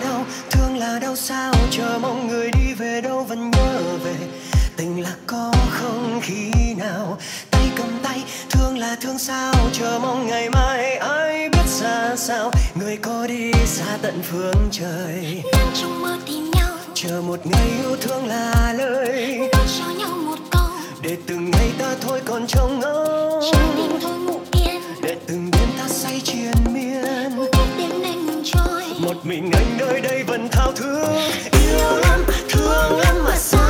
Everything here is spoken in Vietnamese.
là thương là đau sao? Chờ mong người đi về đâu vẫn nhớ về. Tình là có không khi nào? Tay cầm tay thương là thương sao? Chờ mong ngày mai ai biết ra sao? Người có đi xa tận phương trời. Nhưng trong mơ tìm nhau. Chờ một ngày yêu thương là lời. Nói cho nhau một câu để từng ngày ta thôi còn trong ngóng. anh nơi đây vẫn thao thức yêu lắm thương lắm mà sao